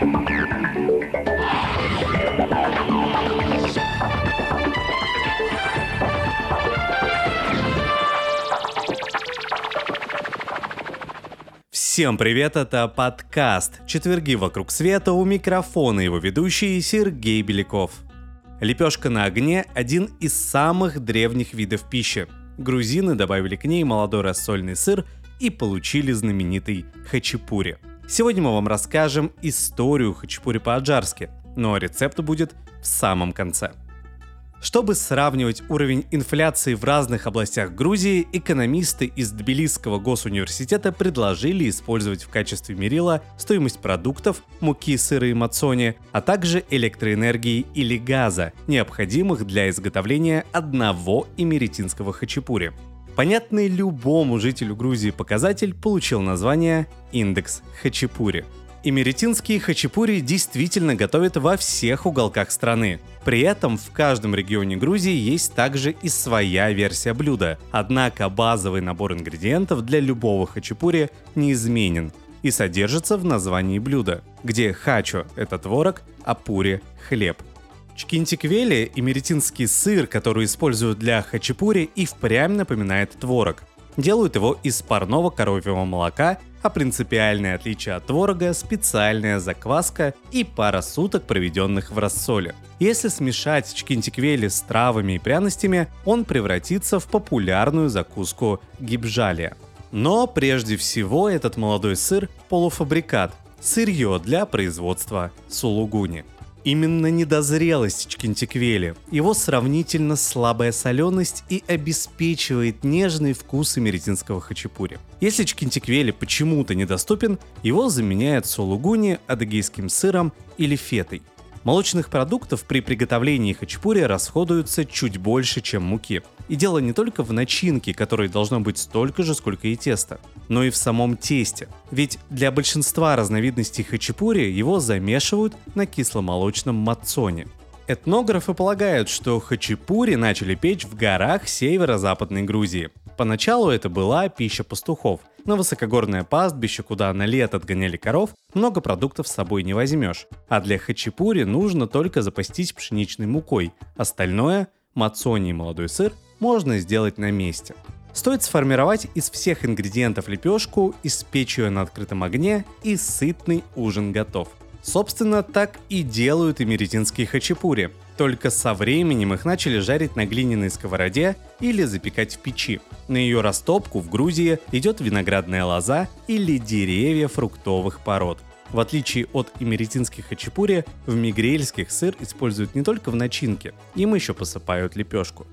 Всем привет, это подкаст «Четверги вокруг света» у микрофона его ведущий Сергей Беляков. Лепешка на огне – один из самых древних видов пищи. Грузины добавили к ней молодой рассольный сыр и получили знаменитый хачапури. Сегодня мы вам расскажем историю хачапури по-аджарски, но рецепт будет в самом конце – чтобы сравнивать уровень инфляции в разных областях Грузии, экономисты из Тбилисского госуниверситета предложили использовать в качестве мерила стоимость продуктов, муки, сыра и мацони, а также электроэнергии или газа, необходимых для изготовления одного эмеретинского хачапури. Понятный любому жителю Грузии показатель получил название индекс хачапури – Имеретинские хачапури действительно готовят во всех уголках страны. При этом в каждом регионе Грузии есть также и своя версия блюда. Однако базовый набор ингредиентов для любого хачапури неизменен и содержится в названии блюда, где хачо – это творог, а пури – хлеб. Чкинтиквели, имеретинский сыр, который используют для хачапури, и впрямь напоминает творог. Делают его из парного коровьего молока а принципиальное отличие от творога – специальная закваска и пара суток, проведенных в рассоле. Если смешать чкинтиквели с травами и пряностями, он превратится в популярную закуску гибжалия. Но прежде всего этот молодой сыр – полуфабрикат, сырье для производства сулугуни. Именно недозрелость чкинтиквели, его сравнительно слабая соленость и обеспечивает нежный вкус эмеретинского хачапури. Если чкинтиквели почему-то недоступен, его заменяют сулугуни, адыгейским сыром или фетой. Молочных продуктов при приготовлении хачапури расходуется чуть больше, чем муки. И дело не только в начинке, которой должно быть столько же, сколько и теста, но и в самом тесте. Ведь для большинства разновидностей хачапури его замешивают на кисломолочном мацоне. Этнографы полагают, что хачапури начали печь в горах северо-западной Грузии. Поначалу это была пища пастухов. На высокогорное пастбище, куда на лет отгоняли коров, много продуктов с собой не возьмешь. А для хачапури нужно только запастись пшеничной мукой. Остальное – мацони и молодой сыр – можно сделать на месте. Стоит сформировать из всех ингредиентов лепешку, испечь ее на открытом огне и сытный ужин готов. Собственно, так и делают и меретинские хачапури. Только со временем их начали жарить на глиняной сковороде или запекать в печи. На ее растопку в Грузии идет виноградная лоза или деревья фруктовых пород. В отличие от имеретинских хачапури, в мигрельских сыр используют не только в начинке, им еще посыпают лепешку.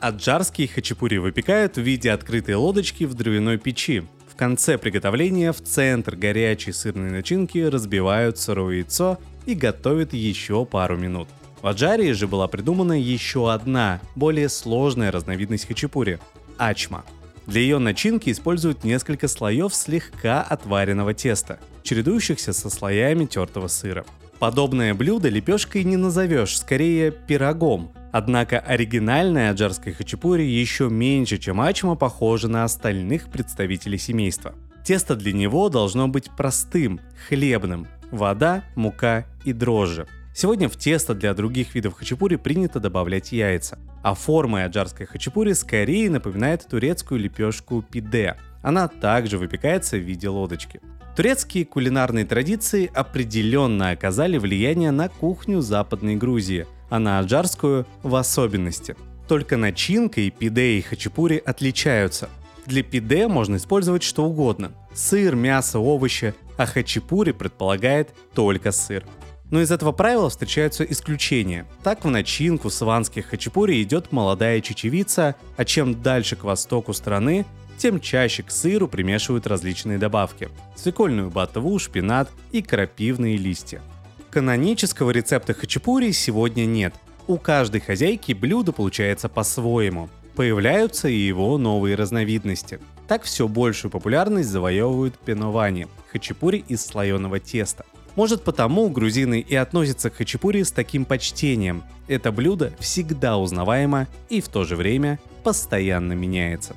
Аджарские хачапури выпекают в виде открытой лодочки в дровяной печи, конце приготовления в центр горячей сырной начинки разбивают сырое яйцо и готовят еще пару минут. В Аджарии же была придумана еще одна, более сложная разновидность хачапури – ачма. Для ее начинки используют несколько слоев слегка отваренного теста, чередующихся со слоями тертого сыра. Подобное блюдо лепешкой не назовешь, скорее пирогом, Однако оригинальная аджарская хачапури еще меньше, чем ачма, похожа на остальных представителей семейства. Тесто для него должно быть простым, хлебным. Вода, мука и дрожжи. Сегодня в тесто для других видов хачапури принято добавлять яйца. А форма аджарской хачапури скорее напоминает турецкую лепешку пиде. Она также выпекается в виде лодочки. Турецкие кулинарные традиции определенно оказали влияние на кухню Западной Грузии – а на аджарскую в особенности. Только начинка и пиде и хачапури отличаются. Для пиде можно использовать что угодно – сыр, мясо, овощи, а хачапури предполагает только сыр. Но из этого правила встречаются исключения. Так в начинку сванских хачапури идет молодая чечевица, а чем дальше к востоку страны, тем чаще к сыру примешивают различные добавки – свекольную ботву, шпинат и крапивные листья. Канонического рецепта хачапури сегодня нет. У каждой хозяйки блюдо получается по-своему. Появляются и его новые разновидности. Так все большую популярность завоевывают пеновани – хачапури из слоеного теста. Может потому грузины и относятся к хачапури с таким почтением. Это блюдо всегда узнаваемо и в то же время постоянно меняется.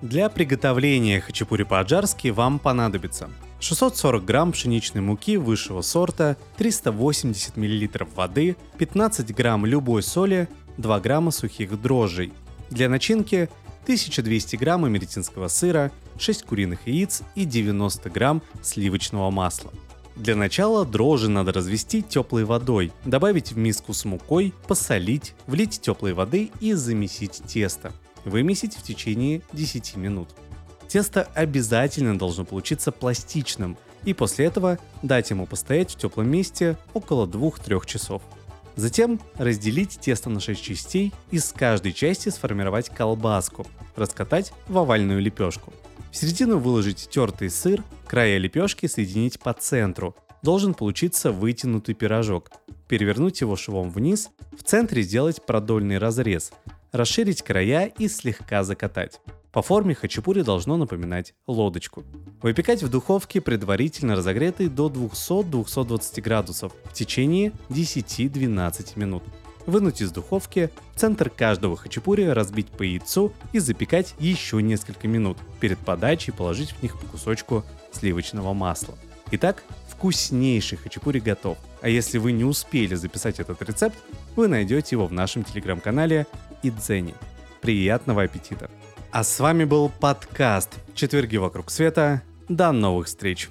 Для приготовления хачапури по-аджарски вам понадобится 640 грамм пшеничной муки высшего сорта, 380 мл воды, 15 грамм любой соли, 2 грамма сухих дрожжей. Для начинки 1200 грамм американского сыра, 6 куриных яиц и 90 грамм сливочного масла. Для начала дрожжи надо развести теплой водой, добавить в миску с мукой, посолить, влить теплой воды и замесить тесто. Вымесить в течение 10 минут. Тесто обязательно должно получиться пластичным, и после этого дать ему постоять в теплом месте около 2-3 часов. Затем разделить тесто на 6 частей и с каждой части сформировать колбаску, раскатать в овальную лепешку. В середину выложить тертый сыр, края лепешки соединить по центру. Должен получиться вытянутый пирожок. Перевернуть его швом вниз, в центре сделать продольный разрез, расширить края и слегка закатать. По форме хачапури должно напоминать лодочку. Выпекать в духовке предварительно разогретой до 200-220 градусов в течение 10-12 минут. Вынуть из духовки, центр каждого хачапури разбить по яйцу и запекать еще несколько минут. Перед подачей положить в них по кусочку сливочного масла. Итак, вкуснейший хачапури готов. А если вы не успели записать этот рецепт, вы найдете его в нашем телеграм-канале Идзени. Приятного аппетита! А с вами был подкаст «Четверги вокруг света». До новых встреч!